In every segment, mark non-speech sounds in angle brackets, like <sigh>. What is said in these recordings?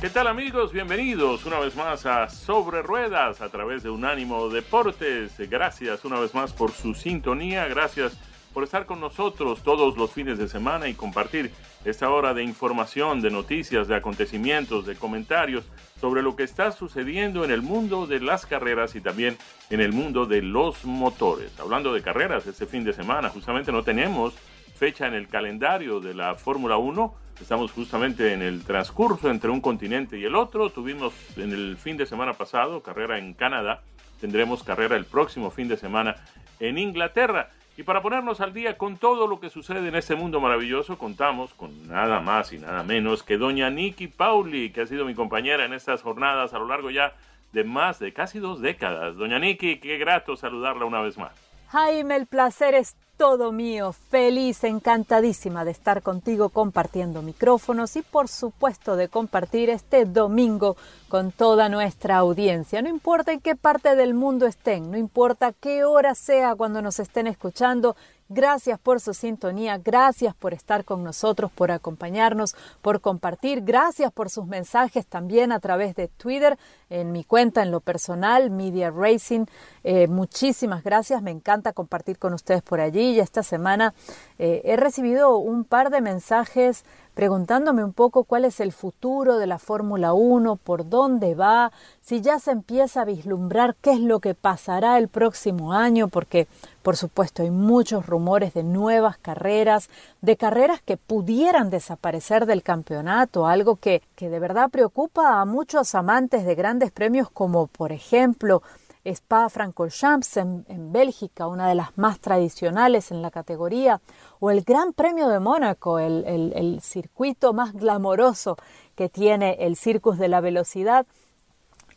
¿Qué tal amigos? Bienvenidos una vez más a Sobre Ruedas a través de Unánimo Deportes. Gracias una vez más por su sintonía, gracias por estar con nosotros todos los fines de semana y compartir esta hora de información, de noticias, de acontecimientos, de comentarios sobre lo que está sucediendo en el mundo de las carreras y también en el mundo de los motores. Hablando de carreras, este fin de semana justamente no tenemos fecha en el calendario de la Fórmula 1 Estamos justamente en el transcurso entre un continente y el otro. Tuvimos en el fin de semana pasado carrera en Canadá. Tendremos carrera el próximo fin de semana en Inglaterra. Y para ponernos al día con todo lo que sucede en este mundo maravilloso, contamos con nada más y nada menos que doña Nikki Pauli, que ha sido mi compañera en estas jornadas a lo largo ya de más de casi dos décadas. Doña Nikki, qué grato saludarla una vez más. Jaime, el placer es todo mío, feliz, encantadísima de estar contigo compartiendo micrófonos y por supuesto de compartir este domingo con toda nuestra audiencia. No importa en qué parte del mundo estén, no importa qué hora sea cuando nos estén escuchando, Gracias por su sintonía, gracias por estar con nosotros, por acompañarnos, por compartir, gracias por sus mensajes también a través de Twitter, en mi cuenta en lo personal, Media Racing. Eh, muchísimas gracias, me encanta compartir con ustedes por allí y esta semana eh, he recibido un par de mensajes preguntándome un poco cuál es el futuro de la Fórmula 1, por dónde va, si ya se empieza a vislumbrar qué es lo que pasará el próximo año, porque por supuesto hay muchos rumores de nuevas carreras, de carreras que pudieran desaparecer del campeonato, algo que, que de verdad preocupa a muchos amantes de grandes premios como por ejemplo Spa-Francorchamps en, en, Bélgica, una de las más tradicionales en la categoría, o el Gran Premio de Mónaco, el, el circuito más glamoroso que tiene el Circus de la Velocidad,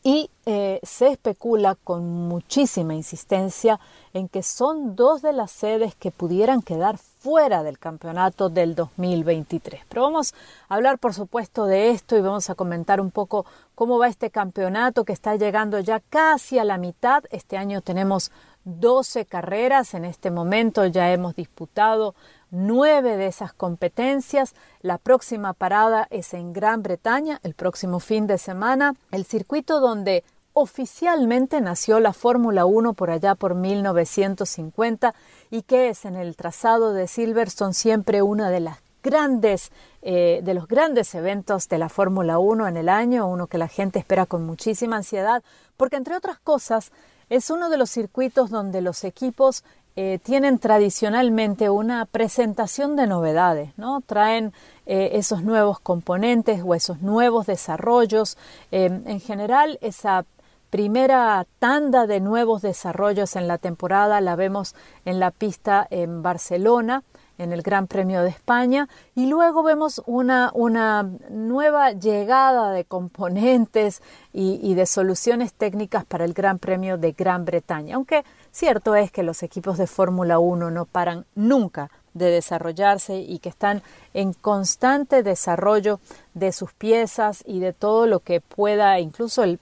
y eh, se especula con muchísima insistencia en que son dos de las sedes que pudieran quedar fuera del campeonato del 2023. Pero vamos a hablar, por supuesto, de esto y vamos a comentar un poco cómo va este campeonato que está llegando ya casi a la mitad. Este año tenemos 12 carreras. En este momento ya hemos disputado nueve de esas competencias. La próxima parada es en Gran Bretaña, el próximo fin de semana, el circuito donde oficialmente nació la Fórmula 1 por allá por 1950 y que es en el trazado de Silverstone siempre una de las grandes eh, de los grandes eventos de la Fórmula 1 en el año, uno que la gente espera con muchísima ansiedad, porque entre otras cosas es uno de los circuitos donde los equipos eh, tienen tradicionalmente una presentación de novedades, ¿no? Traen eh, esos nuevos componentes o esos nuevos desarrollos. Eh, en general, esa primera tanda de nuevos desarrollos en la temporada la vemos en la pista en Barcelona, en el Gran Premio de España y luego vemos una, una nueva llegada de componentes y, y, de soluciones técnicas para el Gran Premio de Gran Bretaña, aunque cierto es que los equipos de Fórmula 1 no paran nunca de desarrollarse y que están en constante desarrollo de sus piezas y de todo lo que pueda, incluso el,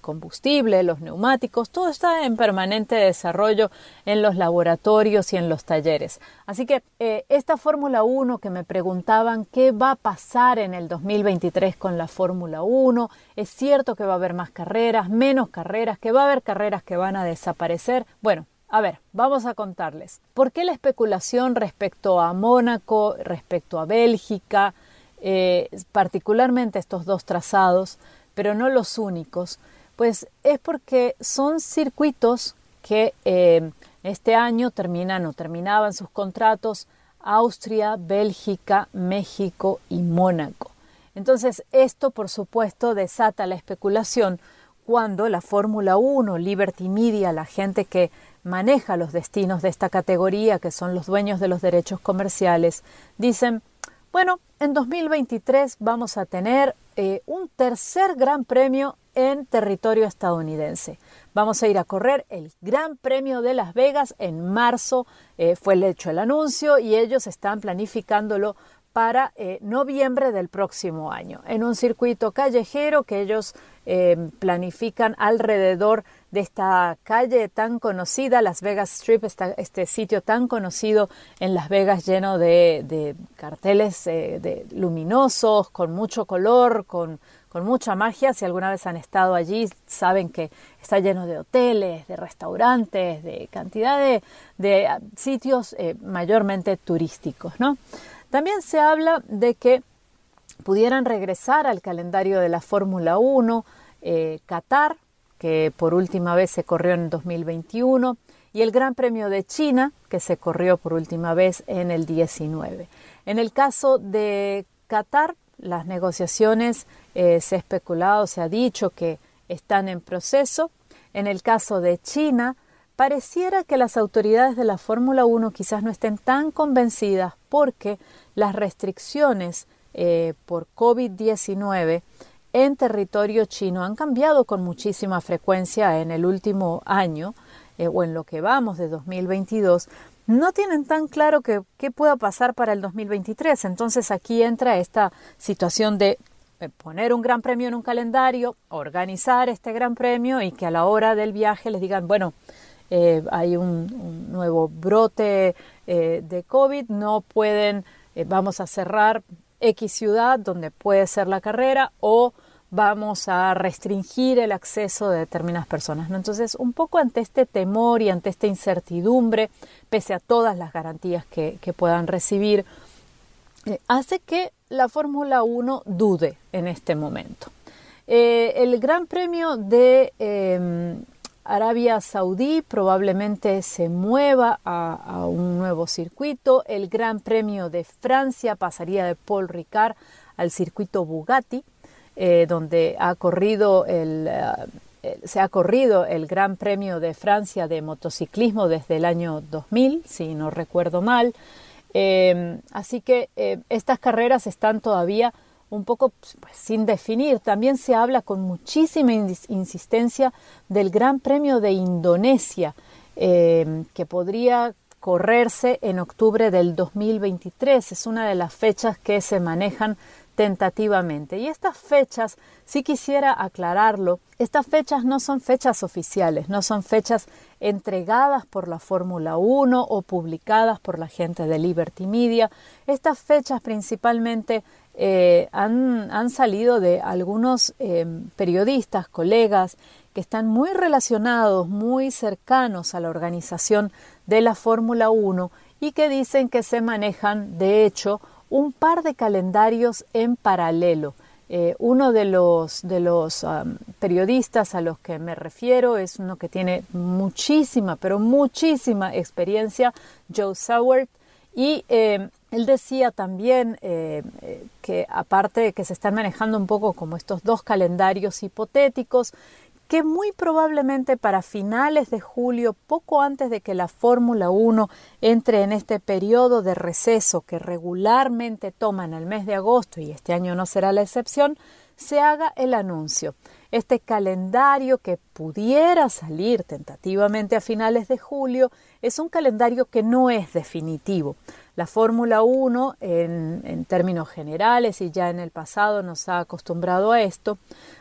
combustible, los neumáticos, todo está en permanente desarrollo en los laboratorios y en los talleres. Así que eh, esta Fórmula 1 que me preguntaban qué va a pasar en el 2023 con la Fórmula 1, es cierto que va a haber más carreras, menos carreras, que va a haber carreras que van a desaparecer. Bueno, a ver, vamos a contarles. ¿Por qué la especulación respecto a Mónaco, respecto a Bélgica, eh, particularmente estos dos trazados, pero no los únicos, pues es porque son circuitos que eh, este año terminan o terminaban sus contratos Austria, Bélgica, México y Mónaco. Entonces, esto por supuesto desata la especulación cuando la Fórmula 1, Liberty Media, la gente que maneja los destinos de esta categoría, que son los dueños de los derechos comerciales, dicen, bueno, en 2023 vamos a tener eh, un tercer gran premio en territorio estadounidense. Vamos a ir a correr el Gran Premio de Las Vegas en marzo. Eh, fue hecho el anuncio y ellos están planificándolo para eh, noviembre del próximo año, en un circuito callejero que ellos planifican alrededor de esta calle tan conocida, Las Vegas Strip, este sitio tan conocido en Las Vegas lleno de, carteles eh, luminosos, con mucho color, con, mucha magia. Si alguna vez han estado allí, saben que está lleno de hoteles, de restaurantes, de cantidad de, ah, sitios eh, mayormente turísticos. ¿no? También se habla de que pudieran regresar al calendario de la Fórmula 1, eh, Qatar, que por última vez se corrió en 2021, y el Gran Premio de China, que se corrió por última vez en el 19. En el caso de Qatar, las negociaciones eh, se ha especulado, se ha dicho que están en proceso. En el caso de China, pareciera que las autoridades de la Fórmula 1 quizás no estén tan convencidas porque las restricciones eh, por COVID-19 en territorio chino han cambiado con muchísima frecuencia en el último año eh, o en lo que vamos de 2022, no tienen tan claro qué pueda pasar para el 2023. Entonces aquí entra esta situación de eh, poner un gran premio en un calendario, organizar este gran premio y que a la hora del viaje les digan, bueno, eh, hay un, nuevo brote de COVID, no pueden, vamos a cerrar X ciudad donde puede ser la carrera o vamos a restringir el acceso de determinadas personas. Entonces, un poco ante este temor y ante esta incertidumbre, pese a todas las garantías que, puedan recibir, eh, hace que la Fórmula 1 dude en este momento. Eh, el Gran Premio de em, Arabia Saudí probablemente se mueva a, un nuevo circuito. El Gran Premio de Francia pasaría de Paul Ricard al circuito Bugatti, eh, donde ha corrido el, eh, se ha corrido el Gran Premio de Francia de motociclismo desde el año 2000, si no recuerdo mal. Eh, así que estas carreras están todavía un poco pues, sin definir. También se habla con muchísima insistencia del Gran Premio de Indonesia, eh, que podría correrse en octubre del 2023. Es una de las fechas que se manejan tentativamente. Y estas fechas, si quisiera aclararlo, estas fechas no son fechas oficiales, no son fechas entregadas por la Fórmula 1 o publicadas por la gente de Liberty Media. Estas fechas principalmente eh, han, salido de algunos eh, periodistas, colegas, que están muy relacionados, muy cercanos a la organización de la Fórmula 1 y que dicen que se manejan, de hecho, un par de calendarios en paralelo. Eh, uno de los, de los periodistas a los que me refiero es uno que tiene muchísima, pero muchísima experiencia, Joe Soward, y él decía también eh, eh, que aparte de que se están manejando un poco como estos dos calendarios hipotéticos, que muy probablemente para finales de julio, poco antes de que la Fórmula 1 entre en este periodo de receso que regularmente toma en el mes de agosto, y este año no será la excepción, se haga el anuncio. Este calendario que pudiera salir tentativamente a finales de julio es un calendario que no es definitivo. La Fórmula 1, en, términos generales, y ya en el pasado nos ha acostumbrado a esto,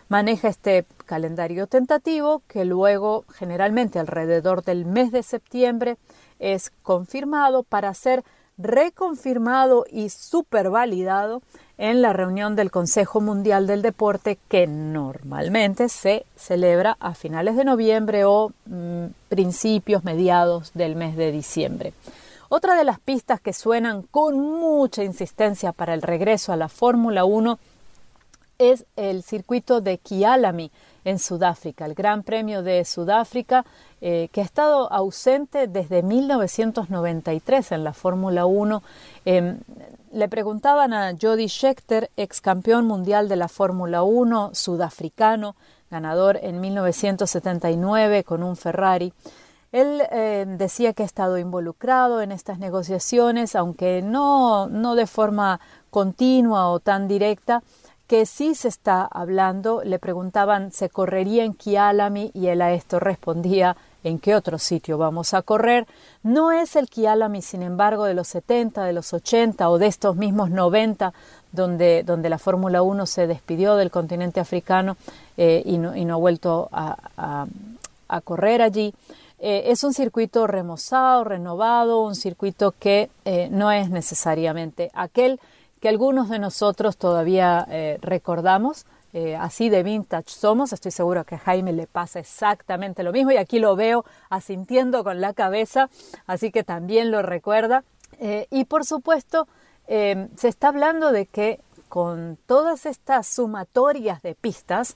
maneja este calendario tentativo que luego, generalmente alrededor del mes de septiembre, es confirmado para ser reconfirmado y supervalidado en la reunión del Consejo Mundial del Deporte que normalmente se celebra a finales de noviembre o mm, principios, mediados del mes de diciembre. Otra de las pistas que suenan con mucha insistencia para el regreso a la Fórmula 1 es el circuito de Kialami en Sudáfrica, el Gran Premio de Sudáfrica, eh, que ha estado ausente desde 1993 en la Fórmula 1. Em, le preguntaban a Jody Scheckter, ex campeón mundial de la Fórmula 1, sudafricano, ganador en 1979 con un Ferrari, él eh, decía que ha estado involucrado en estas negociaciones, aunque no, no de forma continua o tan directa, que sí se está hablando. Le preguntaban, ¿se correría en Kialami? Y él a esto respondía, ¿en qué otro sitio vamos a correr? No es el Kialami, sin embargo, de los 70, de los 80 o de estos mismos 90, donde, donde la Fórmula 1 se despidió del continente africano eh, y, no, y, no, ha vuelto a, a, a correr allí. Eh, es un circuito remozado, renovado, un circuito que eh, no es necesariamente aquel que algunos de nosotros todavía eh, recordamos. así de vintage somos, estoy seguro que a Jaime le pasa exactamente lo mismo y aquí lo veo asintiendo con la cabeza, así que también lo recuerda. y por supuesto, se está hablando de que con todas estas sumatorias de pistas,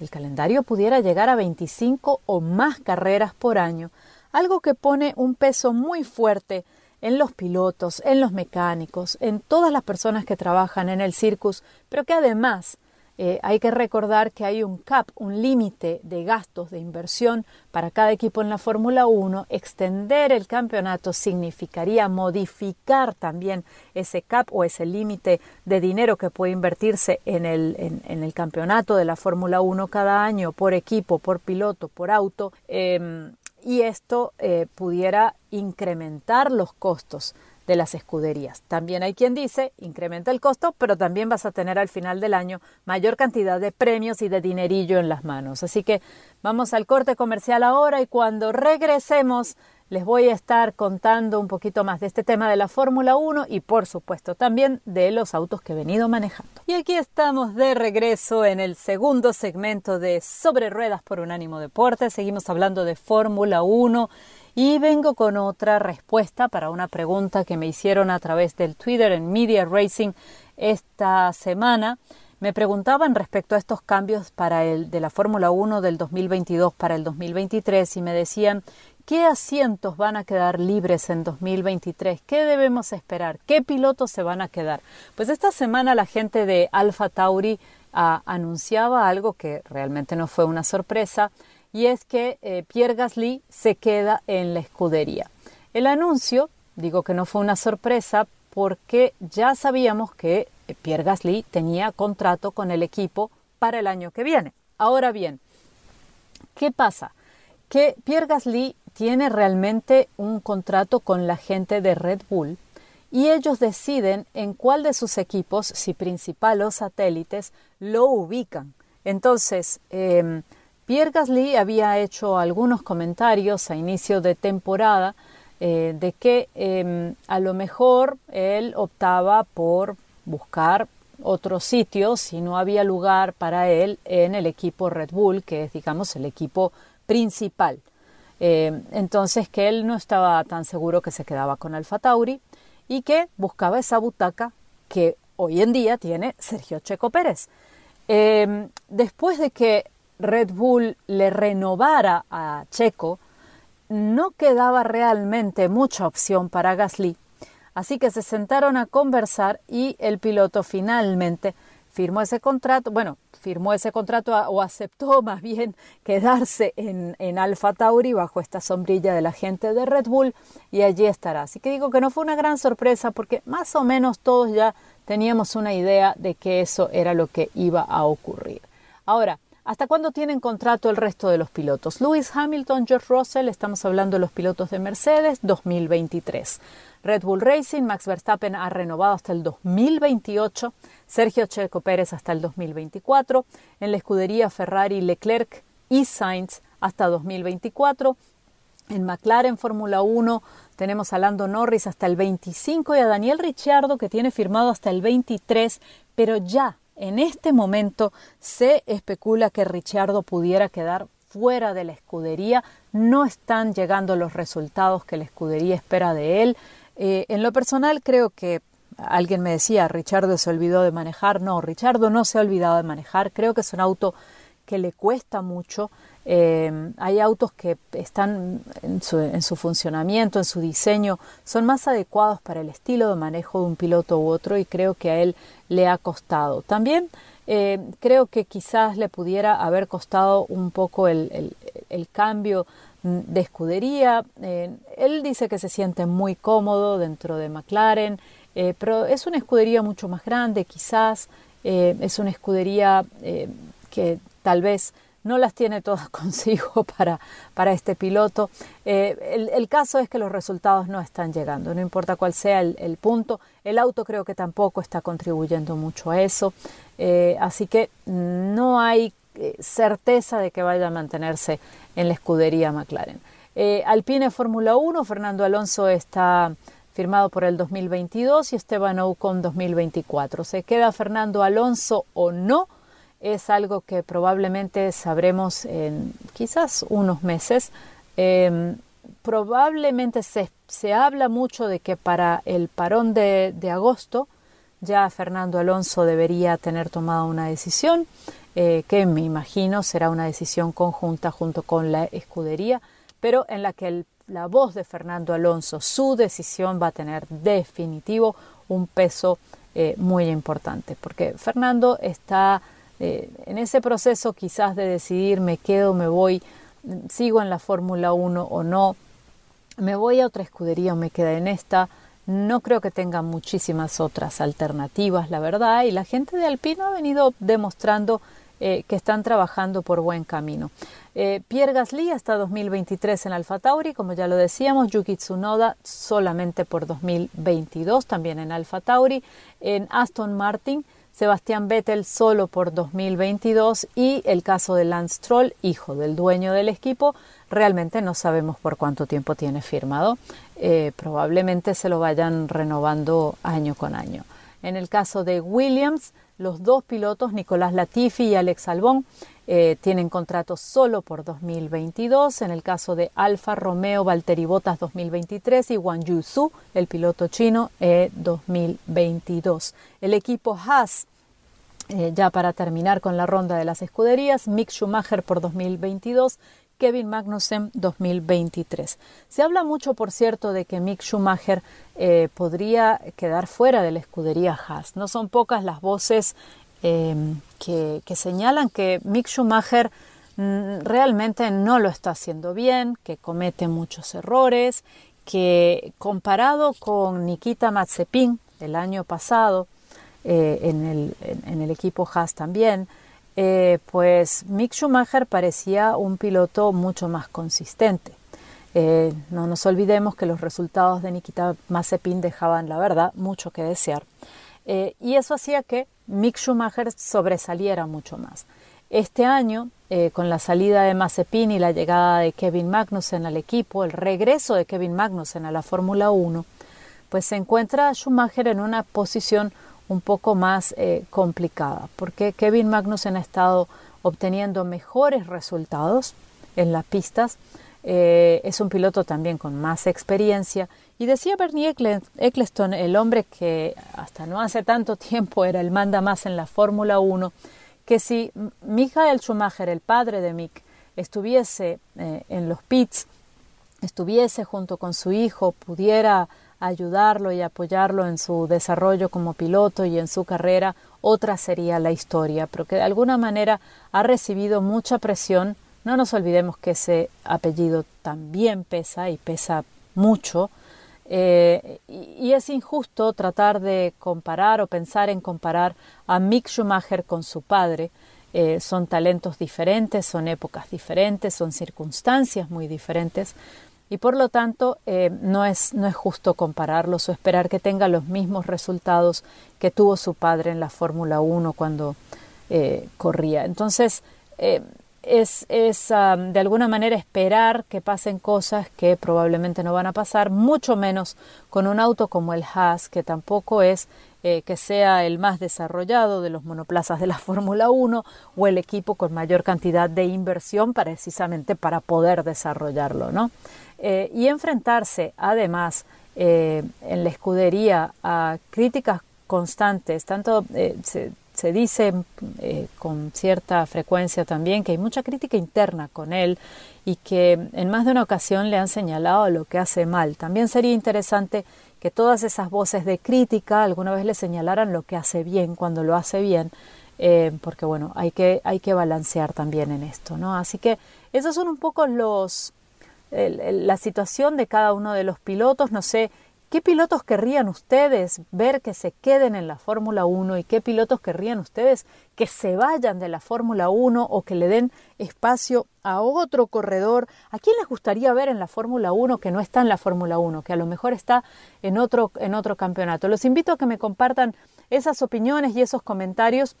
el calendario pudiera llegar a 25 o más carreras por año, algo que pone un peso muy fuerte en los pilotos, en los mecánicos, en todas las personas que trabajan en el circus, pero que además eh, hay que recordar que hay un cap, un límite de gastos de inversión para cada equipo en la Fórmula 1. Extender el campeonato significaría modificar también ese cap o ese límite de dinero que puede invertirse en el, en, el campeonato de la Fórmula 1 cada año por equipo, por piloto, por auto. Em, y esto eh, pudiera incrementar los costos de las escuderías. También hay quien dice, incrementa el costo, pero también vas a tener al final del año mayor cantidad de premios y de dinerillo en las manos. Así que vamos al corte comercial ahora y cuando regresemos les voy a estar contando un poquito más de este tema de la Fórmula 1 y por supuesto también de los autos que he venido manejando. Y aquí estamos de regreso en el segundo segmento de Sobre Ruedas por Unánimo Deporte. Seguimos hablando de Fórmula 1 y vengo con otra respuesta para una pregunta que me hicieron a través del Twitter en Media Racing esta semana. Me preguntaban respecto a estos cambios para el de la Fórmula 1 del 2022 para el 2023 y me decían qué asientos van a quedar libres en 2023, qué debemos esperar, qué pilotos se van a quedar. Pues esta semana la gente de Alfa Tauri ah, anunciaba algo que realmente no fue una sorpresa y es que eh, Pierre Gasly se queda en la escudería. El anuncio, digo que no fue una sorpresa porque ya sabíamos que eh, Pierre Gasly tenía contrato con el equipo para el año que viene. Ahora bien, ¿qué pasa? Que Pierre Gasly tiene realmente un contrato con la gente de Red Bull y ellos deciden en cuál de sus equipos, si principal o satélites, lo ubican. Entonces, em, Pierre Gasly había hecho algunos comentarios a inicio de temporada eh, de que em, a lo mejor él optaba por buscar otros sitios si no había lugar para él en el equipo Red Bull, que es, digamos, el equipo principal. Eh, entonces que él no estaba tan seguro que se quedaba con Alfa Tauri y que buscaba esa butaca que hoy en día tiene Sergio Checo Pérez. Em, después de que Red Bull le renovara a Checo, no quedaba realmente mucha opción para Gasly. Así que se sentaron a conversar y el piloto finalmente firmó ese contrato, bueno, firmó ese contrato o aceptó <laughs> más bien quedarse en, en Alfa Tauri bajo esta sombrilla de la gente de Red Bull y allí estará. Así que digo que no fue una gran sorpresa porque más o menos todos ya teníamos una idea de que eso era lo que iba a ocurrir. Ahora, ¿Hasta cuándo tienen contrato el resto de los pilotos? Lewis Hamilton, George Russell, estamos hablando de los pilotos de Mercedes, 2023. Red Bull Racing, Max Verstappen ha renovado hasta el 2028, Sergio Checo Pérez hasta el 2024, en la escudería Ferrari Leclerc y Sainz hasta 2024, en McLaren Fórmula 1 tenemos a Lando Norris hasta el 25 y a Daniel Ricciardo que tiene firmado hasta el 23, pero ya en este momento se especula que Richardo pudiera quedar fuera de la escudería. No están llegando los resultados que la escudería espera de él. Eh, en lo personal creo que alguien me decía, Richardo se olvidó de manejar. No, Richardo no se ha olvidado de manejar. Creo que es un auto que le cuesta mucho. Eh, hay autos que están en su, en su, funcionamiento, en su diseño, son más adecuados para el estilo de manejo de un piloto u otro y creo que a él le ha costado. También eh, creo que quizás le pudiera haber costado un poco el, cambio de escudería. Eh, él dice que se siente muy cómodo dentro de McLaren, eh, pero es una escudería mucho más grande quizás, es una escudería que tal vez no las tiene todas <laughs> consigo para, para este piloto. Eh, el, caso es que los resultados no están llegando, no importa cuál sea el, punto. El auto creo que tampoco está contribuyendo mucho a eso, eh, así que no hay eh, certeza de que vaya a mantenerse en la escudería McLaren. Alpine Fórmula 1, Fernando Alonso está firmado por el 2022 y Esteban Ocon 2024. ¿Se queda Fernando Alonso o no? Es algo que probablemente sabremos en quizás unos meses. Em, probablemente se, se, habla mucho de que para el parón de, agosto ya Fernando Alonso debería tener tomado una decisión, eh, que me imagino será una decisión conjunta junto con la escudería, pero en la que la voz de Fernando Alonso, su decisión va a tener definitivo un peso eh, muy importante, porque Fernando está eh, en ese proceso quizás de decidir me quedo, me voy, sigo en la Fórmula 1 o no, me voy a otra escudería o me quedo en esta, no creo que tenga muchísimas otras alternativas, la verdad, y la gente de Alpino ha venido demostrando eh, que están trabajando por buen camino. Eh, Pierre Gasly hasta 2023 en Alfa Tauri, como ya lo decíamos, Yuki Tsunoda solamente por 2022 también en Alfa Tauri, en Aston Martin Sebastián Vettel solo por 2022 y el caso de Lance Troll, hijo del dueño del equipo, realmente no sabemos por cuánto tiempo tiene firmado. Eh, probablemente se lo vayan renovando año con año. En el caso de Williams, los dos pilotos, Nicolás Latifi y Alex Albón, eh, tienen contratos solo por 2022. En el caso de Alfa Romeo, Valtteri Bottas 2023 y Wang Yusu, el piloto chino, 2022. Eh, el equipo Haas eh, ya para terminar con la ronda de las escuderías, Mick Schumacher por 2022, Kevin Magnussen 2023. Se habla mucho, por cierto, de que Mick Schumacher eh, podría quedar fuera de la escudería Haas. No son pocas las voces em, que, señalan que Mick Schumacher mm, realmente no lo está haciendo bien, que comete muchos errores, que comparado con Nikita Mazepin el año pasado, eh, en, el, equipo Haas también, eh, pues Mick Schumacher parecía un piloto mucho más consistente. Eh, no nos olvidemos que los resultados de Nikita Mazepin dejaban, la verdad, mucho que desear. y eso hacía que Mick Schumacher sobresaliera mucho más. Este año, con la salida de Mazepin y la llegada de Kevin Magnussen al equipo, el regreso de Kevin Magnussen a la Fórmula 1, pues se encuentra Schumacher en una posición un poco más eh, complicada, porque Kevin Magnussen ha estado obteniendo mejores resultados en las pistas, eh, es un piloto también con más experiencia, y decía Bernie Eccleston, el hombre que hasta no hace tanto tiempo era el manda más en la Fórmula 1, que si Michael Schumacher, el padre de Mick, estuviese eh, en los pits, estuviese junto con su hijo, pudiera ayudarlo y apoyarlo en su desarrollo como piloto y en su carrera, otra sería la historia, pero que de alguna manera ha recibido mucha presión. No nos olvidemos que ese apellido también pesa y pesa mucho. Eh, y, es injusto tratar de comparar o pensar en comparar a Mick Schumacher con su padre. Eh, son talentos diferentes, son épocas diferentes, son circunstancias muy diferentes, y por lo tanto eh, no, es, no es justo compararlos o esperar que tenga los mismos resultados que tuvo su padre en la Fórmula 1 cuando corría. Entonces, eh, es, es de alguna manera esperar que pasen cosas que probablemente no van a pasar, mucho menos con un auto como el Haas, que tampoco es que sea el más desarrollado de los monoplazas de la <laughs> Fórmula 1 o el equipo con mayor cantidad de inversión precisamente para poder desarrollarlo, ¿no? Eh, y enfrentarse además en la escudería a críticas constantes, tanto se, dice con cierta frecuencia también que hay mucha crítica interna con él y que en más de una ocasión le han señalado lo que hace mal. También sería interesante que todas esas voces de crítica alguna vez le señalaran lo que hace bien cuando lo hace bien, eh, porque bueno, hay que, hay que balancear también en esto, ¿no? Así que esos son un poco los, la situación de cada uno de los pilotos, no sé ¿Qué pilotos querrían ustedes ver que se queden en la Fórmula 1 y qué pilotos querrían ustedes que se vayan de la Fórmula 1 o que le den espacio a otro corredor? ¿A quién les gustaría ver en la Fórmula 1 que no está en la Fórmula 1, que a lo mejor está en otro, en otro campeonato? Los invito a que me compartan esas opiniones y esos comentarios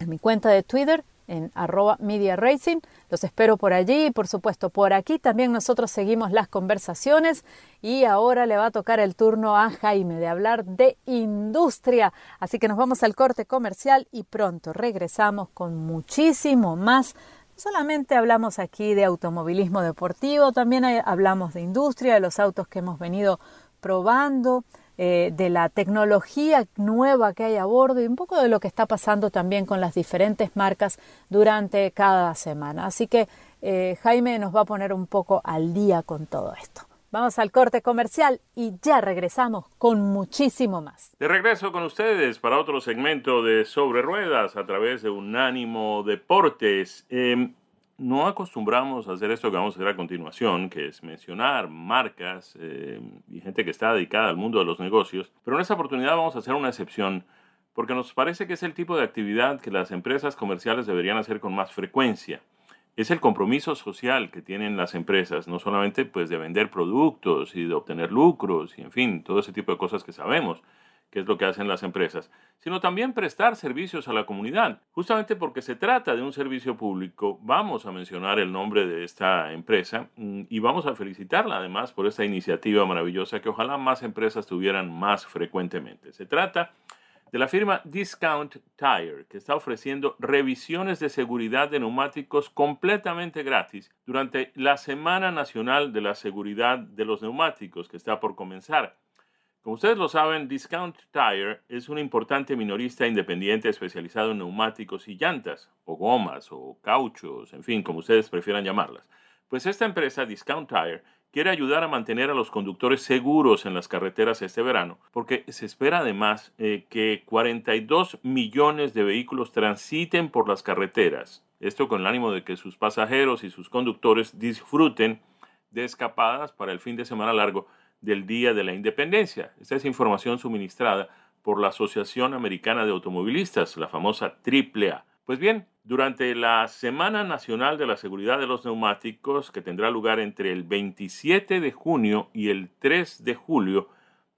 en mi cuenta de Twitter en arroba media racing. Los espero por allí y por supuesto por aquí también nosotros seguimos las conversaciones y ahora le va a tocar el turno a Jaime de hablar de industria. Así que nos vamos al corte comercial y pronto regresamos con muchísimo más. Solamente hablamos aquí de automovilismo deportivo, también hablamos de industria, de los autos que hemos venido probando, eh, de la tecnología nueva que hay a bordo y un poco de lo que está pasando también con las diferentes marcas durante cada semana. Así que eh, Jaime nos va a poner un poco al día con todo esto. Vamos al corte comercial y ya regresamos con muchísimo más. De regreso con ustedes para otro segmento de Sobre Ruedas a través de Unánimo Deportes. Em, no acostumbramos a hacer esto que vamos a hacer a continuación, que es mencionar marcas eh, y gente que está dedicada al mundo de los negocios, pero en esta oportunidad vamos a hacer una excepción porque nos parece que es el tipo de actividad que las empresas comerciales deberían hacer con más frecuencia. Es el compromiso social que tienen las empresas, no solamente pues de vender productos y de obtener lucros y en fin, todo ese tipo de cosas que sabemos, que es lo que hacen las empresas, sino también prestar servicios a la comunidad. Justamente porque se trata de un servicio público, vamos a mencionar el nombre de esta empresa mm, y vamos a felicitarla además por esta iniciativa maravillosa que ojalá más empresas tuvieran más frecuentemente. Se trata de la firma Discount Tire, que está ofreciendo revisiones de seguridad de neumáticos completamente gratis durante la Semana Nacional de la Seguridad de los Neumáticos, que está por comenzar. Como ustedes lo saben, Discount Tire es un importante minorista independiente especializado en neumáticos y llantas, o gomas, o cauchos, en fin, como ustedes prefieran llamarlas. Pues esta empresa, Discount Tire, quiere ayudar a mantener a los conductores seguros en las carreteras este verano, porque se espera además eh, que 42 millones de vehículos transiten por las carreteras. Esto con el ánimo de que sus pasajeros y sus conductores disfruten de escapadas para el fin de semana largo del Día de la Independencia. Esta es información suministrada por la Asociación Americana de Automovilistas, la famosa AAA. Pues bien, durante la Semana Nacional de la Seguridad de los Neumáticos, que tendrá lugar entre el 27 de junio y el 3 de julio,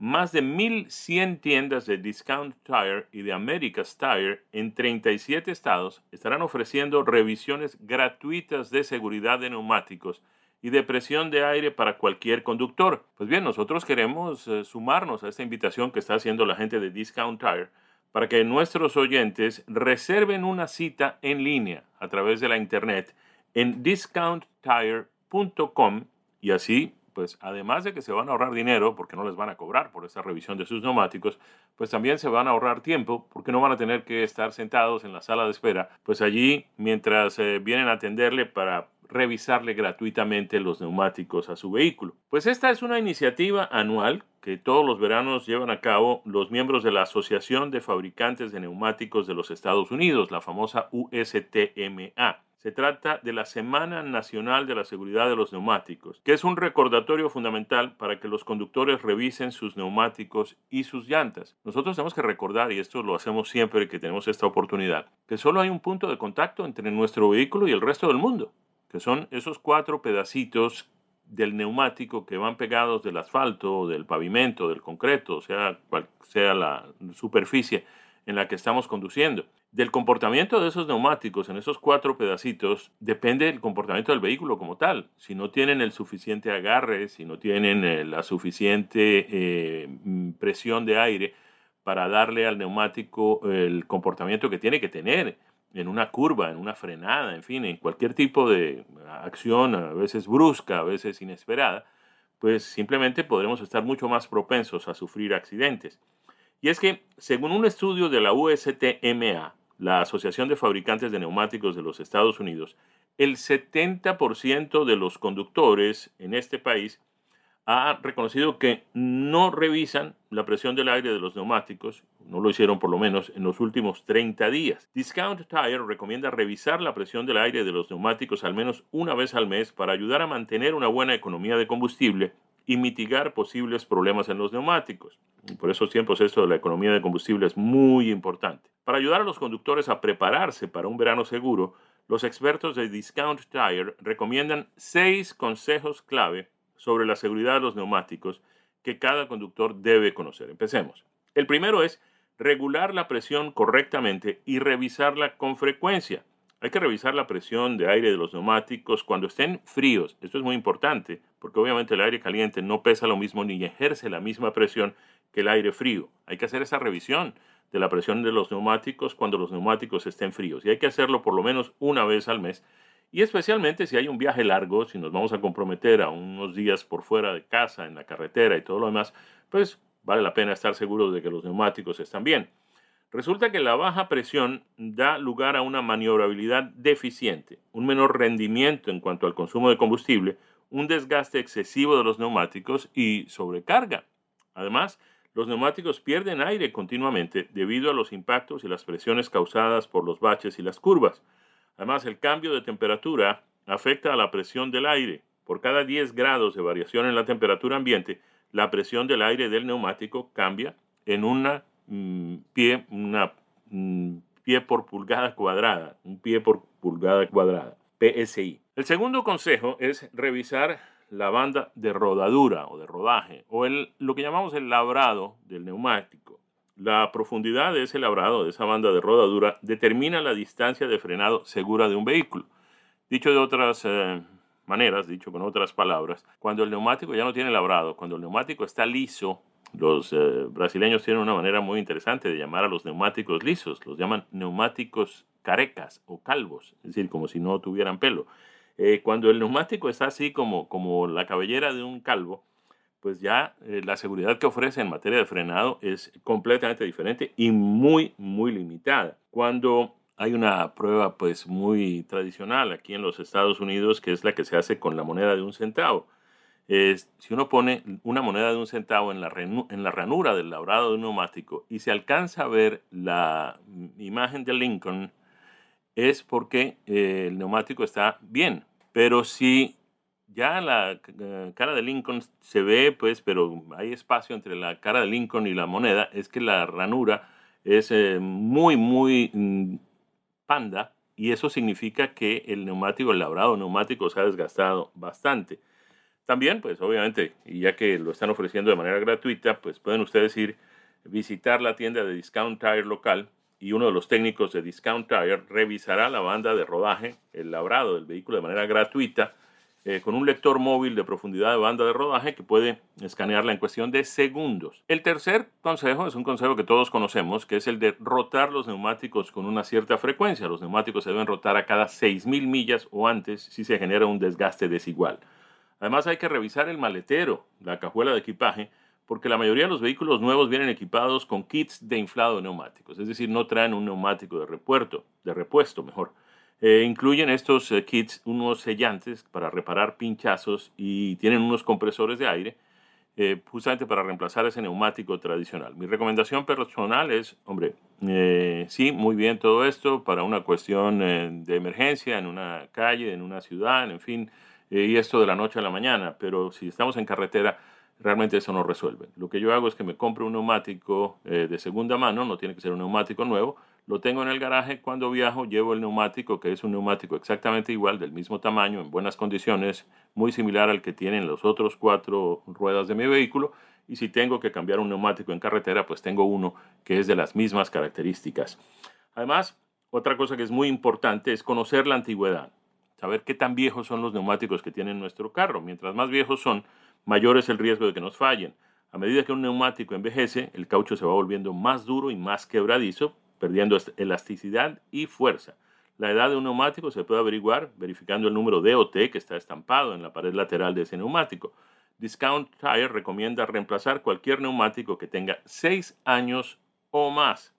más de 1.100 tiendas de Discount Tire y de America's Tire en 37 estados estarán ofreciendo revisiones gratuitas de seguridad de neumáticos y de presión de aire para cualquier conductor. Pues bien, nosotros queremos eh, sumarnos a esta invitación que está haciendo la gente de Discount Tire para que nuestros oyentes reserven una cita en línea a través de la internet en discounttire.com y así pues además de que se van a ahorrar dinero porque no les van a cobrar por esa revisión de sus neumáticos, pues también se van a ahorrar tiempo porque no van a tener que estar sentados en la sala de espera, pues allí mientras eh, vienen a atenderle para revisarle gratuitamente los neumáticos a su vehículo. Pues esta es una iniciativa anual que todos los veranos llevan a cabo los miembros de la Asociación de Fabricantes de Neumáticos de los Estados Unidos, la famosa USTMA. Se trata de la Semana Nacional de la Seguridad de los Neumáticos, que es un recordatorio fundamental para que los conductores revisen sus neumáticos y sus llantas. Nosotros tenemos que recordar, y esto lo hacemos siempre que tenemos esta oportunidad, que solo hay un punto de contacto entre nuestro vehículo y el resto del mundo, que son esos cuatro pedacitos del neumático que van pegados del asfalto, del pavimento, del concreto, sea cual sea la superficie en la que estamos conduciendo. Del comportamiento de esos neumáticos en esos cuatro pedacitos depende el comportamiento del vehículo como tal. Si no tienen el suficiente agarre, si no tienen eh, la suficiente eh, presión de aire para darle al neumático el comportamiento que tiene que tener en una curva, en una frenada, en fin, en cualquier tipo de acción, a veces brusca, a veces inesperada, pues simplemente podremos estar mucho más propensos a sufrir accidentes. Y es que, según un estudio de la USTMA, la Asociación de Fabricantes de Neumáticos de los Estados Unidos, el 70% de los conductores en este país ha reconocido que no revisan la presión del aire de los neumáticos, no lo hicieron por lo menos en los últimos 30 días. Discount Tire recomienda revisar la presión del aire de los neumáticos al menos una vez al mes para ayudar a mantener una buena economía de combustible y mitigar posibles problemas en los neumáticos. por esos tiempos esto de la economía de combustible es muy importante. Para ayudar a los conductores a prepararse para un verano seguro, los expertos de Discount Tire recomiendan seis consejos clave sobre la seguridad de los neumáticos que cada conductor debe conocer. Empecemos. El primero es regular la presión correctamente y revisarla con frecuencia. Hay que revisar la presión de aire de los neumáticos cuando estén fríos. Esto es muy importante porque obviamente el aire caliente no pesa lo mismo ni ejerce la misma presión que el aire frío. Hay que hacer esa revisión de la presión de los neumáticos cuando los neumáticos estén fríos y hay que hacerlo por lo menos una vez al mes y especialmente si hay un viaje largo, si nos vamos a comprometer a unos días por fuera de casa, en la carretera y todo lo demás, pues vale la pena estar seguros de que los neumáticos están bien. Resulta que la baja presión da lugar a una maniobrabilidad deficiente, un menor rendimiento en cuanto al consumo de combustible, un desgaste excesivo de los neumáticos y sobrecarga. Además, los neumáticos pierden aire continuamente debido a los impactos y las presiones causadas por los baches y las curvas. Además, el cambio de temperatura afecta a la presión del aire. Por cada 10 grados de variación en la temperatura ambiente, la presión del aire del neumático cambia en una mm, pie, mm, pie por pulgada cuadrada, un pie por pulgada cuadrada, PSI. El segundo consejo es revisar la banda de rodadura o de rodaje, o lo que llamamos el labrado del neumático. La profundidad de ese labrado, de esa banda de rodadura, determina la distancia de frenado segura de un vehículo. Dicho de otras eh, maneras, dicho con otras palabras, cuando el neumático ya no tiene labrado, cuando el neumático está liso, los eh, brasileños tienen una manera muy interesante de llamar a los neumáticos lisos, los llaman neumáticos carecas o calvos, es decir, como si no tuvieran pelo. Eh, cuando el neumático está así como, como la cabellera de un calvo, pues ya eh, la seguridad que ofrece en materia de frenado es completamente diferente y muy, muy limitada. Cuando hay una prueba pues muy tradicional aquí en los Estados Unidos que es la que se hace con la moneda de un centavo. si uno pone una moneda de un centavo en la, en la ranura del labrado de un neumático y se alcanza a ver la imagen de Lincoln, es porque eh, el neumático está bien. Pero si ya la eh, cara de Lincoln se ve, pues, pero hay espacio entre la cara de Lincoln y la moneda, es que la ranura es eh, muy, muy mm, panda y eso significa que el neumático, el labrado neumático se ha desgastado bastante. También, pues obviamente, ya que lo están ofreciendo de manera gratuita, pues pueden ustedes ir visitar la tienda de Discount Tire local y uno de los técnicos de Discount Tire revisará la banda de rodaje, el labrado del vehículo de manera gratuita eh, con un lector móvil de profundidad de banda de rodaje que puede escanearla en cuestión de segundos. El tercer consejo es un consejo que todos conocemos, que es el de rotar los neumáticos con una cierta frecuencia. Los neumáticos se deben rotar a cada 6.000 millas o antes si se genera un desgaste desigual. Además hay que revisar el maletero, la cajuela de equipaje, porque la mayoría de los vehículos nuevos vienen equipados con kits de inflado de neumáticos, es decir, no traen un neumático de repuesto, de repuesto mejor. Eh, incluyen estos eh, kits unos sellantes para reparar pinchazos y tienen unos compresores de aire eh, justamente para reemplazar ese neumático tradicional. Mi recomendación personal es, hombre, sí, muy bien todo esto para una cuestión de emergencia en una calle, en una ciudad, en fin, y esto de la noche a la mañana, pero si estamos en carretera, realmente eso no resuelve. Lo que yo hago es que me compro un neumático de segunda mano, no tiene que ser un neumático nuevo, lo tengo en el garaje cuando viajo, llevo el neumático, que es un neumático exactamente igual, del mismo tamaño, en buenas condiciones, muy similar al que tienen los otros cuatro ruedas de mi vehículo. Y si tengo que cambiar un neumático en carretera, pues tengo uno que es de las mismas características. Además, otra cosa que es muy importante es conocer la antigüedad, saber qué tan viejos son los neumáticos que tiene nuestro carro. Mientras más viejos son, mayor es el riesgo de que nos fallen. A medida que un neumático envejece, el caucho se va volviendo más duro y más quebradizo, perdiendo elasticidad y fuerza. La edad de un neumático se puede averiguar verificando el número DOT que está estampado en la pared lateral de ese neumático. Discount Tire recomienda reemplazar cualquier neumático que tenga 6 años o más.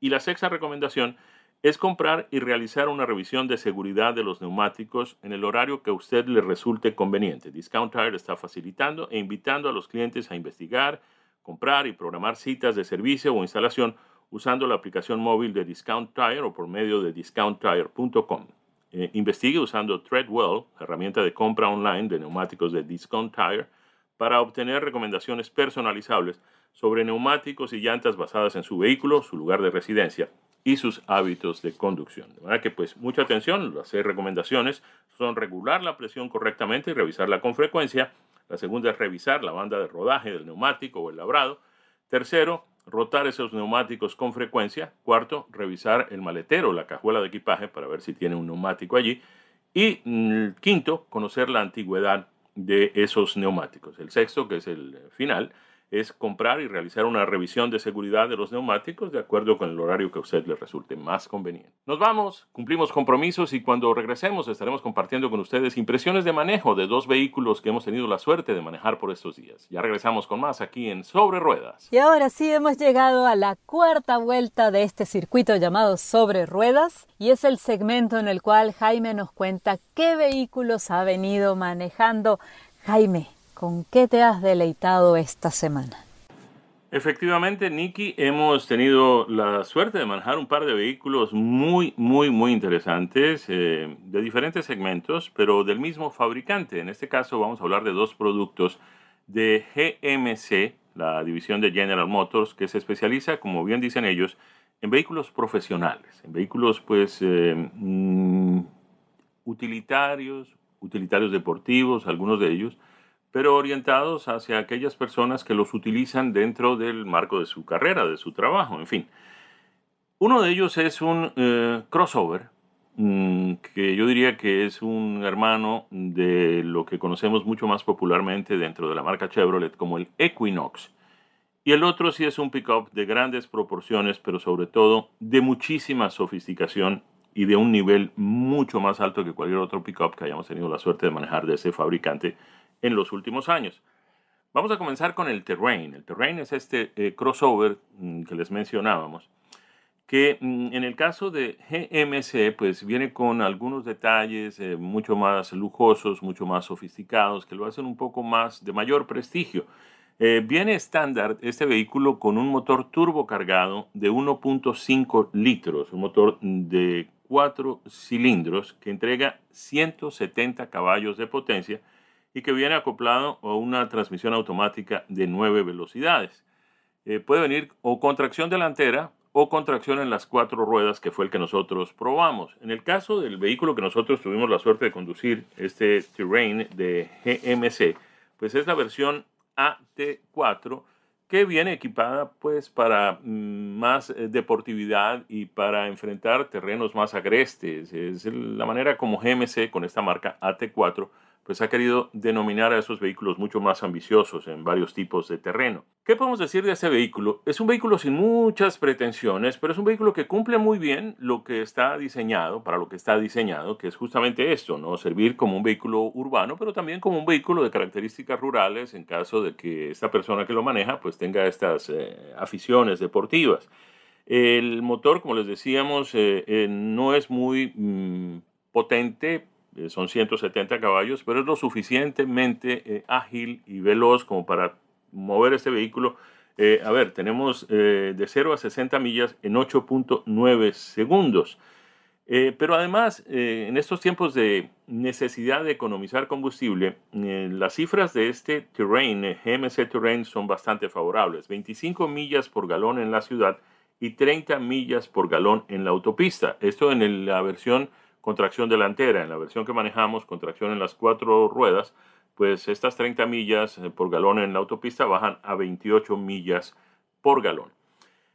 Y la sexta recomendación es comprar y realizar una revisión de seguridad de los neumáticos en el horario que a usted le resulte conveniente. Discount Tire está facilitando e invitando a los clientes a investigar, comprar y programar citas de servicio o instalación usando la aplicación móvil de Discount Tire o por medio de discounttire.com. Eh, investigue usando Treadwell, herramienta de compra online de neumáticos de Discount Tire, para obtener recomendaciones personalizables sobre neumáticos y llantas basadas en su vehículo, su lugar de residencia y sus hábitos de conducción. De manera que pues mucha atención, las seis recomendaciones son regular la presión correctamente y revisarla con frecuencia. La segunda es revisar la banda de rodaje del neumático o el labrado. Tercero, rotar esos neumáticos con frecuencia. Cuarto, revisar el maletero, la cajuela de equipaje para ver si tiene un neumático allí. Y mm, quinto, conocer la antigüedad de esos neumáticos. El sexto, que es el final, es comprar y realizar una revisión de seguridad de los neumáticos de acuerdo con el horario que a usted le resulte más conveniente. Nos vamos, cumplimos compromisos y cuando regresemos estaremos compartiendo con ustedes impresiones de manejo de dos vehículos que hemos tenido la suerte de manejar por estos días. Ya regresamos con más aquí en Sobre Ruedas. Y ahora sí hemos llegado a la cuarta vuelta de este circuito llamado Sobre Ruedas y es el segmento en el cual Jaime nos cuenta qué vehículos ha venido manejando. Jaime, ¿Con qué te has deleitado esta semana? Efectivamente, Nicky, hemos tenido la suerte de manejar un par de vehículos muy, muy, muy interesantes, eh, de diferentes segmentos, pero del mismo fabricante. En este caso vamos a hablar de dos productos de GMC, la división de General Motors, que se especializa, como bien dicen ellos, en vehículos profesionales, en vehículos pues eh, mm, utilitarios, utilitarios deportivos, algunos de ellos, pero orientados hacia aquellas personas que los utilizan dentro del marco de su carrera, de su trabajo, en fin. Uno de ellos es un eh, crossover, mm, que yo diría que es un hermano de lo que conocemos mucho más popularmente dentro de la marca Chevrolet como el Equinox. Y el otro sí es un pickup de grandes proporciones, pero sobre todo de muchísima sofisticación y de un nivel mucho más alto que cualquier otro pickup que hayamos tenido la suerte de manejar de ese fabricante en los últimos años. Vamos a comenzar con el Terrain. El Terrain es este eh, crossover mm, que les mencionábamos, que mm, en el caso de GMC, pues viene con algunos detalles eh, mucho más lujosos, mucho más sofisticados, que lo hacen un poco más de mayor prestigio. Eh, viene estándar este vehículo con un motor turbo cargado de 1.5 litros, un motor de 4 cilindros que entrega 170 caballos de potencia y que viene acoplado a una transmisión automática de 9 velocidades. Eh, puede venir o con tracción delantera o con tracción en las cuatro ruedas, que fue el que nosotros probamos. En el caso del vehículo que nosotros tuvimos la suerte de conducir, este Terrain de GMC, pues es la versión AT4 que viene equipada pues para mm, más eh, deportividad y para enfrentar terrenos más agrestes. Es la manera como GMC con esta marca AT4 pues ha querido denominar a esos vehículos mucho más ambiciosos en varios tipos de terreno. ¿Qué podemos decir de ese vehículo? Es un vehículo sin muchas pretensiones, pero es un vehículo que cumple muy bien lo que está diseñado, para lo que está diseñado, que es justamente esto, ¿no? Servir como un vehículo urbano, pero también como un vehículo de características rurales en caso de que esta persona que lo maneja pues tenga estas eh, aficiones deportivas. El motor, como les decíamos, eh, eh, no es muy mm, potente, eh, son 170 caballos, pero es lo suficientemente eh, ágil y veloz como para mover este vehículo. Eh, a ver, tenemos de 0 a 60 millas en 8.9 segundos. pero además, en estos tiempos de necesidad de economizar combustible, las cifras de este Terrain, GMC Terrain, son bastante favorables. 25 millas por galón en la ciudad y 30 millas por galón en la autopista. Esto en la versión con tracción delantera. En la versión que manejamos, con tracción en las cuatro ruedas, pues estas 30 millas eh, por galón en la autopista bajan a 28 millas por galón.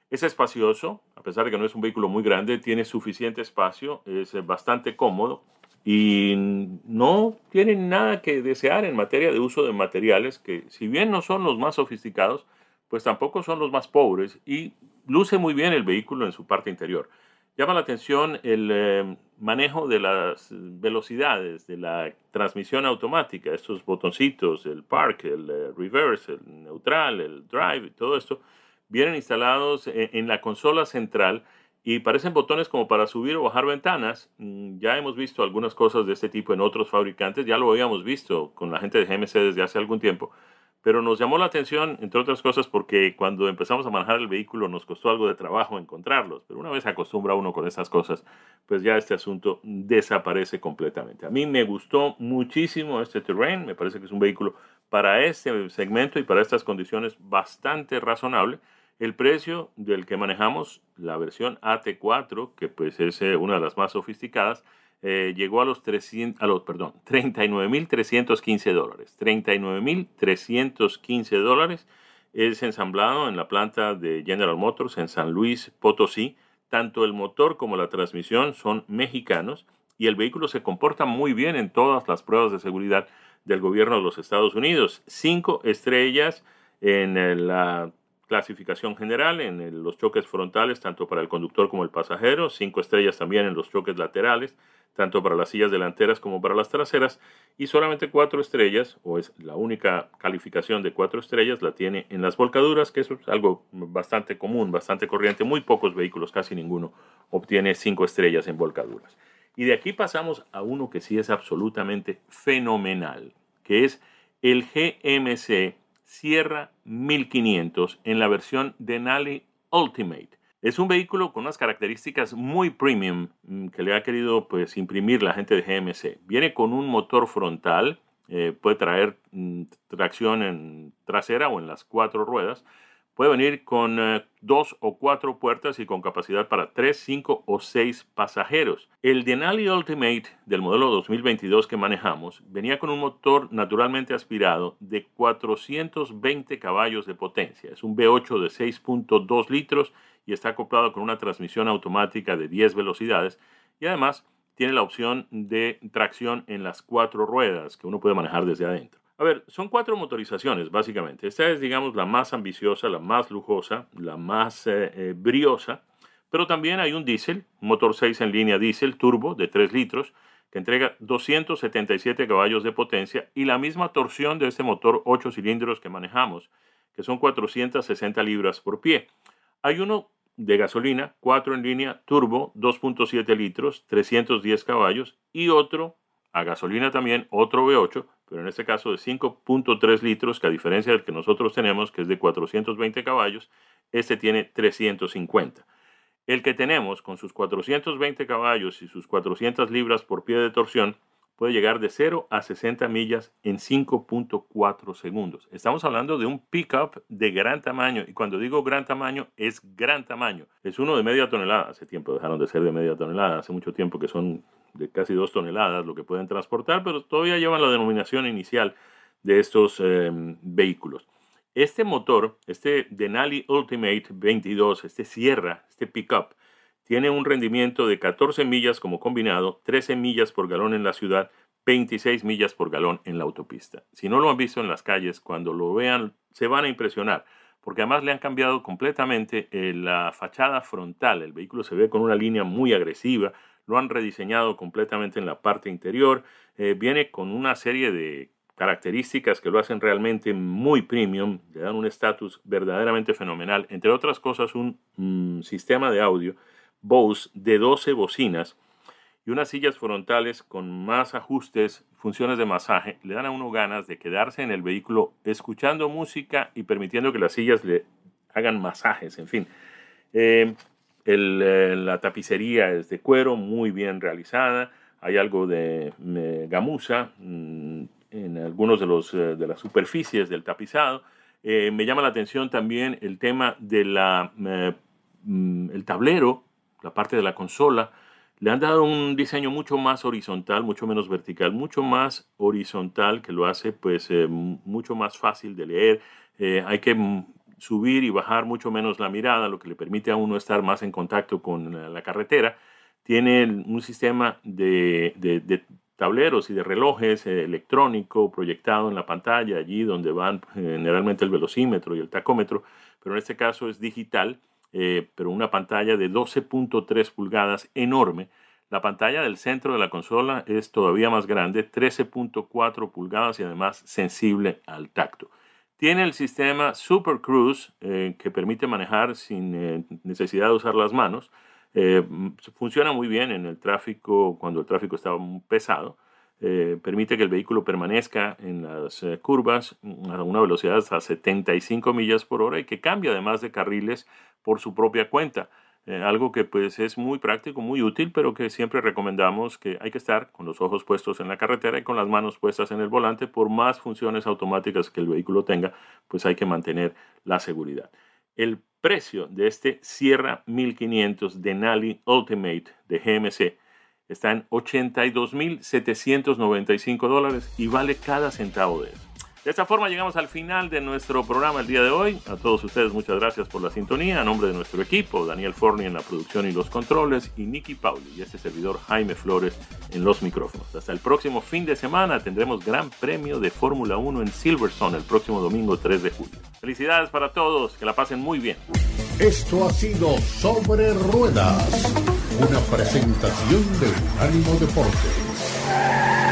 Es espacioso, a pesar de que no es un vehículo muy grande, tiene suficiente espacio, es eh, bastante cómodo y no tiene nada que desear en materia de uso de materiales que, si bien no son los más sofisticados, pues tampoco son los más pobres y luce muy bien el vehículo en su parte interior. Llama la atención el, eh, manejo de las velocidades, de la transmisión automática, estos botoncitos, el park, el eh, reverse, el neutral, el drive, todo esto, vienen instalados en, en la consola central y parecen botones como para subir o bajar ventanas. Mm, ya hemos visto algunas cosas de este tipo en otros fabricantes, ya lo habíamos visto con la gente de GMC desde hace algún tiempo, pero nos llamó la atención, entre otras cosas, porque cuando empezamos a manejar el vehículo nos costó algo de trabajo encontrarlos, pero una vez se acostumbra uno con esas cosas, pues ya este asunto desaparece completamente. A mí me gustó muchísimo este Terrain, me parece que es un vehículo para este segmento y para estas condiciones bastante razonable. El precio del que manejamos, la versión AT4, que pues es eh, una de las más sofisticadas, eh, llegó a los, 300, a los perdón, 39.315 dólares. 39.315 dólares es ensamblado en la planta de General Motors en San Luis Potosí. Tanto el motor como la transmisión son mexicanos y el vehículo se comporta muy bien en todas las pruebas de seguridad del gobierno de los Estados Unidos. Cinco estrellas en eh, la clasificación general en los choques frontales, tanto para el conductor como el pasajero, cinco estrellas también en los choques laterales, tanto para las sillas delanteras como para las traseras, y solamente cuatro estrellas, o es la única calificación de cuatro estrellas, la tiene en las volcaduras, que es algo bastante común, bastante corriente. Muy pocos vehículos, casi ninguno, obtiene cinco estrellas en volcaduras. Y de aquí pasamos a uno que sí es absolutamente fenomenal, que es el GMC Sierra 1500 en la versión Denali Ultimate. Es un vehículo con unas características muy premium mm, que le ha querido pues, imprimir la gente de GMC. Viene con un motor frontal, eh, puede traer mm, tracción en trasera o en las cuatro ruedas. Puede venir con eh, dos o cuatro puertas y con capacidad para tres, cinco o seis pasajeros. El Denali Ultimate del modelo 2022 que manejamos venía con un motor naturalmente aspirado de 420 caballos de potencia. Es un V8 de 6.2 litros y está acoplado con una transmisión automática de 10 velocidades y además tiene la opción de tracción en las cuatro ruedas que uno puede manejar desde adentro. A ver, son cuatro motorizaciones básicamente. Esta es, digamos, la más ambiciosa, la más lujosa, la más eh, eh, briosa, pero también hay un diésel, motor 6 en línea diésel turbo de 3 litros, que entrega 277 caballos de potencia y la misma torsión de este motor 8 cilindros que manejamos, que son 460 libras por pie. Hay uno de gasolina, 4 en línea, turbo, 2.7 litros, 310 caballos, y otro a gasolina también, otro V8, pero en este caso de 5.3 litros, que a diferencia del que nosotros tenemos, que es de 420 caballos, este tiene 350. El que tenemos con sus 420 caballos y sus 400 libras por pie de torsión puede llegar de 0 a 60 millas en 5.4 segundos. Estamos hablando de un pickup de gran tamaño y cuando digo gran tamaño es gran tamaño. Es uno de media tonelada. Hace tiempo dejaron de ser de media tonelada, hace mucho tiempo que son de casi dos toneladas lo que pueden transportar, pero todavía llevan la denominación inicial de estos em, vehículos. Este motor, este Denali Ultimate 22, este Sierra, este pickup, tiene un rendimiento de 14 millas como combinado, 13 millas por galón en la ciudad, 26 millas por galón en la autopista. Si no lo han visto en las calles, cuando lo vean se van a impresionar, porque además le han cambiado completamente eh, la fachada frontal. El vehículo se ve con una línea muy agresiva, lo han rediseñado completamente en la parte interior, eh, viene con una serie de características que lo hacen realmente muy premium, le dan un estatus verdaderamente fenomenal, entre otras cosas un mm, sistema de audio Bose de 12 bocinas y unas sillas frontales con más ajustes, funciones de masaje, le dan a uno ganas de quedarse en el vehículo escuchando música y permitiendo que las sillas le hagan masajes, en fin. Eh, eh, la tapicería es de cuero, muy bien realizada. Hay algo de gamuza mm, en algunos de, los, eh, de las superficies del tapizado. me llama la atención también el tema del mm, el tablero la parte de la consola, le han dado un diseño mucho más horizontal, mucho menos vertical, mucho más horizontal que lo hace pues eh, mucho más fácil de leer. Eh, hay que subir y bajar mucho menos la mirada, lo que le permite a uno estar más en contacto con la carretera. Tiene un sistema de, tableros y de relojes eh, electrónico proyectado en la pantalla, allí donde van generalmente el velocímetro y el tacómetro, pero en este caso es digital eh, pero una pantalla de 12.3 pulgadas enorme, La pantalla del centro de la consola es todavía más grande, 13.4 pulgadas y además sensible al tacto. Tiene el sistema Super Cruise eh, que permite manejar sin eh, necesidad de usar las manos. Eh, funciona muy bien en el tráfico cuando el tráfico está pesado. permite que el vehículo permanezca en las curvas a una velocidad hasta 75 millas por hora y que cambie además de carriles por su propia cuenta. Eh, algo que pues es muy práctico, muy útil, pero que siempre recomendamos que hay que estar con los ojos puestos en la carretera y con las manos puestas en el volante. Por más funciones automáticas que el vehículo tenga, pues hay que mantener la seguridad. El precio de este Sierra 1500 Denali Ultimate de GMC está en 82.795 dólares y vale cada centavo de. De esta forma llegamos al final de nuestro programa el día de hoy. A todos ustedes muchas gracias por la sintonía. A nombre de nuestro equipo, Daniel Forni en la producción y los controles y Nicky Pauli y este servidor Jaime Flores en los micrófonos. Hasta el próximo fin de semana tendremos Gran Premio de Fórmula 1 en Silverstone el próximo domingo 3 de julio. Felicidades para todos, que la pasen muy bien. Esto ha sido Sobre Ruedas, una presentación de Unánimo Deporte.